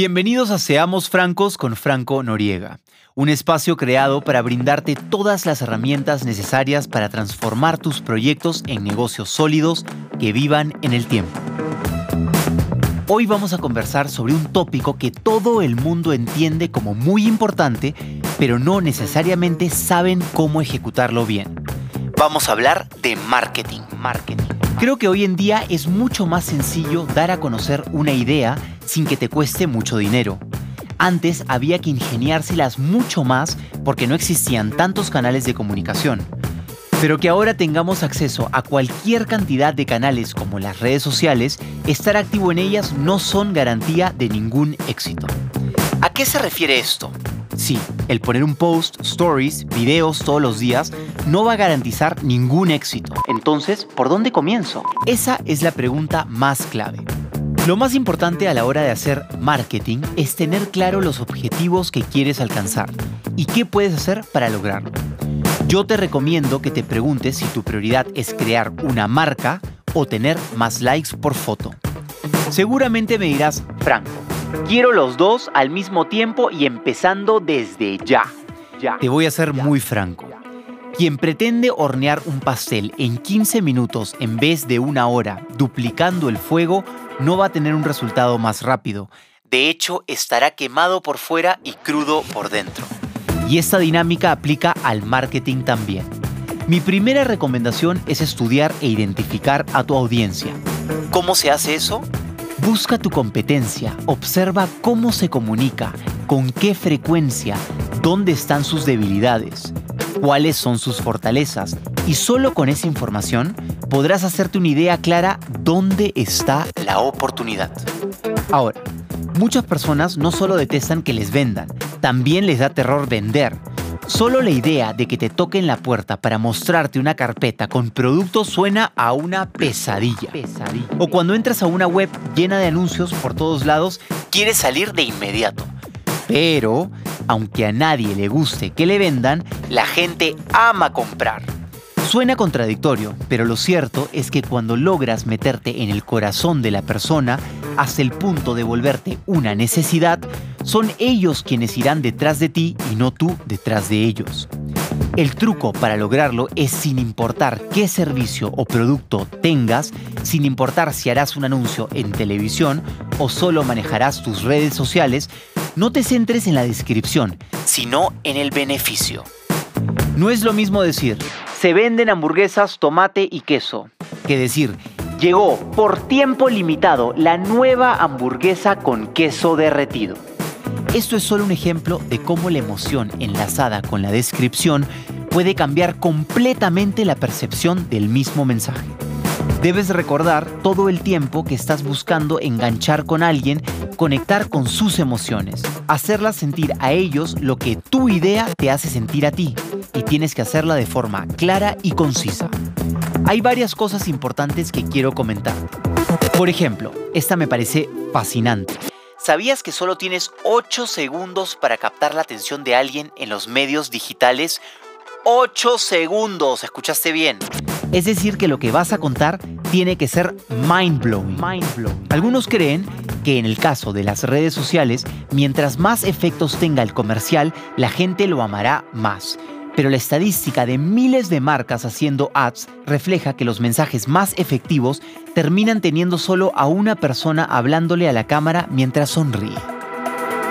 Bienvenidos a Seamos Francos con Franco Noriega, un espacio creado para brindarte todas las herramientas necesarias para transformar tus proyectos en negocios sólidos que vivan en el tiempo. Hoy vamos a conversar sobre un tópico que todo el mundo entiende como muy importante, pero no necesariamente saben cómo ejecutarlo bien. Vamos a hablar de marketing. Marketing. Creo que hoy en día es mucho más sencillo dar a conocer una idea sin que te cueste mucho dinero. Antes había que ingeniárselas mucho más porque no existían tantos canales de comunicación. Pero que ahora tengamos acceso a cualquier cantidad de canales como las redes sociales, estar activo en ellas no son garantía de ningún éxito. ¿A qué se refiere esto? Sí, el poner un post, stories, videos todos los días no va a garantizar ningún éxito. Entonces, ¿por dónde comienzo? Esa es la pregunta más clave. Lo más importante a la hora de hacer marketing es tener claro los objetivos que quieres alcanzar y qué puedes hacer para lograrlo. Yo te recomiendo que te preguntes si tu prioridad es crear una marca o tener más likes por foto. Seguramente me dirás, Franco, quiero los dos al mismo tiempo y empezando desde ya. Te voy a ser muy franco. Quien pretende hornear un pastel en 15 minutos en vez de una hora, duplicando el fuego, no va a tener un resultado más rápido. De hecho, estará quemado por fuera y crudo por dentro. Y esta dinámica aplica al marketing también. Mi primera recomendación es estudiar e identificar a tu audiencia. ¿Cómo se hace eso? Busca tu competencia, observa cómo se comunica, con qué frecuencia, dónde están sus debilidades, cuáles son sus fortalezas y solo con esa información podrás hacerte una idea clara dónde está la oportunidad. Ahora, muchas personas no solo detestan que les vendan, también les da terror vender. Solo la idea de que te toquen la puerta para mostrarte una carpeta con productos suena a una pesadilla. pesadilla. O cuando entras a una web llena de anuncios por todos lados, quieres salir de inmediato. Pero, aunque a nadie le guste que le vendan, la gente ama comprar. Suena contradictorio, pero lo cierto es que cuando logras meterte en el corazón de la persona hasta el punto de volverte una necesidad, son ellos quienes irán detrás de ti y no tú detrás de ellos. El truco para lograrlo es sin importar qué servicio o producto tengas, sin importar si harás un anuncio en televisión o solo manejarás tus redes sociales, no te centres en la descripción, sino en el beneficio. No es lo mismo decir, se venden hamburguesas, tomate y queso. Que decir, llegó por tiempo limitado la nueva hamburguesa con queso derretido. Esto es solo un ejemplo de cómo la emoción enlazada con la descripción puede cambiar completamente la percepción del mismo mensaje. Debes recordar todo el tiempo que estás buscando enganchar con alguien, conectar con sus emociones, hacerlas sentir a ellos lo que tu idea te hace sentir a ti y tienes que hacerla de forma clara y concisa. Hay varias cosas importantes que quiero comentar. Por ejemplo, esta me parece fascinante. ¿Sabías que solo tienes 8 segundos para captar la atención de alguien en los medios digitales? 8 segundos, ¿escuchaste bien? Es decir, que lo que vas a contar tiene que ser mind blowing. Mind blowing. Algunos creen que en el caso de las redes sociales, mientras más efectos tenga el comercial, la gente lo amará más. Pero la estadística de miles de marcas haciendo ads refleja que los mensajes más efectivos terminan teniendo solo a una persona hablándole a la cámara mientras sonríe.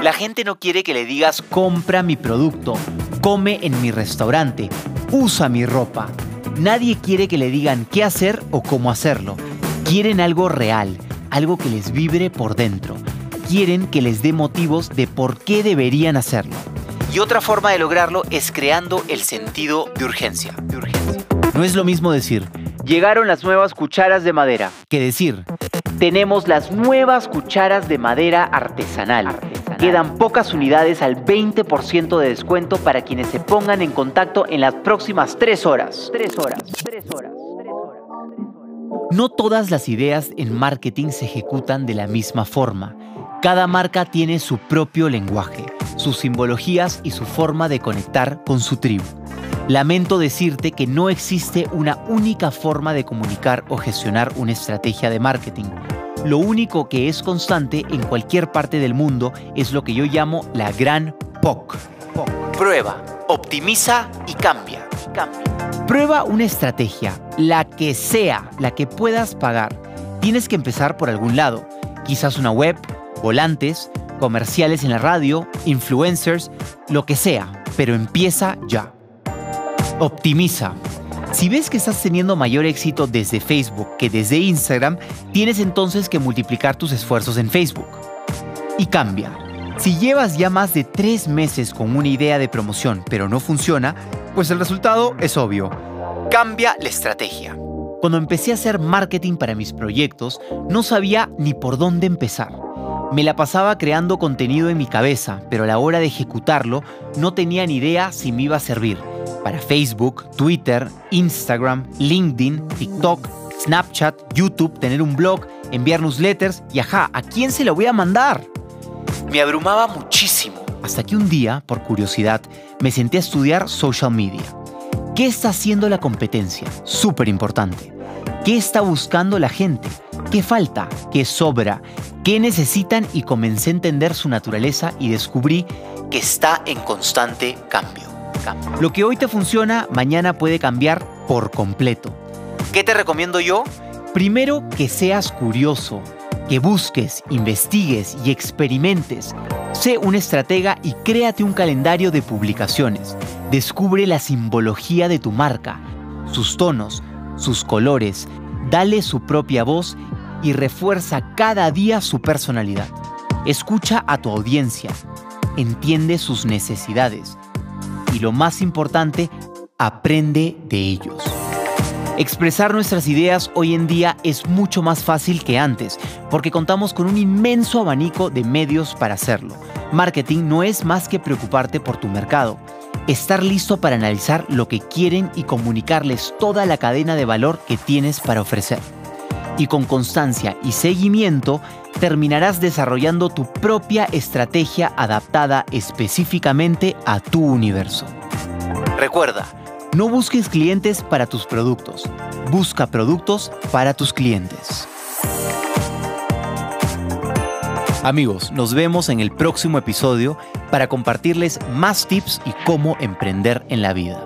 La gente no quiere que le digas compra mi producto, come en mi restaurante, usa mi ropa. Nadie quiere que le digan qué hacer o cómo hacerlo. Quieren algo real, algo que les vibre por dentro. Quieren que les dé motivos de por qué deberían hacerlo. Y otra forma de lograrlo es creando el sentido de urgencia. No es lo mismo decir, llegaron las nuevas cucharas de madera, que decir, tenemos las nuevas cucharas de madera artesanal. Quedan pocas unidades al 20% de descuento para quienes se pongan en contacto en las próximas 3 horas. 3 horas, 3 horas. No todas las ideas en marketing se ejecutan de la misma forma. Cada marca tiene su propio lenguaje sus simbologías y su forma de conectar con su tribu. Lamento decirte que no existe una única forma de comunicar o gestionar una estrategia de marketing. Lo único que es constante en cualquier parte del mundo es lo que yo llamo la gran POC. Prueba, optimiza y cambia. Prueba una estrategia, la que sea, la que puedas pagar. Tienes que empezar por algún lado. Quizás una web, volantes, comerciales en la radio, influencers, lo que sea, pero empieza ya. Optimiza. Si ves que estás teniendo mayor éxito desde Facebook que desde Instagram, tienes entonces que multiplicar tus esfuerzos en Facebook. Y cambia. Si llevas ya más de tres meses con una idea de promoción pero no funciona, pues el resultado es obvio. Cambia la estrategia. Cuando empecé a hacer marketing para mis proyectos, no sabía ni por dónde empezar. Me la pasaba creando contenido en mi cabeza, pero a la hora de ejecutarlo no tenía ni idea si me iba a servir para Facebook, Twitter, Instagram, LinkedIn, TikTok, Snapchat, YouTube, tener un blog, enviar newsletters y ajá, ¿a quién se lo voy a mandar? Me abrumaba muchísimo, hasta que un día, por curiosidad, me senté a estudiar social media. ¿Qué está haciendo la competencia? Súper importante. ¿Qué está buscando la gente? ¿Qué falta? ¿Qué sobra? ¿Qué necesitan? Y comencé a entender su naturaleza y descubrí que está en constante cambio. Lo que hoy te funciona, mañana puede cambiar por completo. ¿Qué te recomiendo yo? Primero que seas curioso, que busques, investigues y experimentes. Sé un estratega y créate un calendario de publicaciones. Descubre la simbología de tu marca, sus tonos, sus colores, dale su propia voz y refuerza cada día su personalidad. Escucha a tu audiencia, entiende sus necesidades y lo más importante, aprende de ellos. Expresar nuestras ideas hoy en día es mucho más fácil que antes, porque contamos con un inmenso abanico de medios para hacerlo. Marketing no es más que preocuparte por tu mercado, estar listo para analizar lo que quieren y comunicarles toda la cadena de valor que tienes para ofrecer. Y con constancia y seguimiento, terminarás desarrollando tu propia estrategia adaptada específicamente a tu universo. Recuerda, no busques clientes para tus productos, busca productos para tus clientes. Amigos, nos vemos en el próximo episodio para compartirles más tips y cómo emprender en la vida.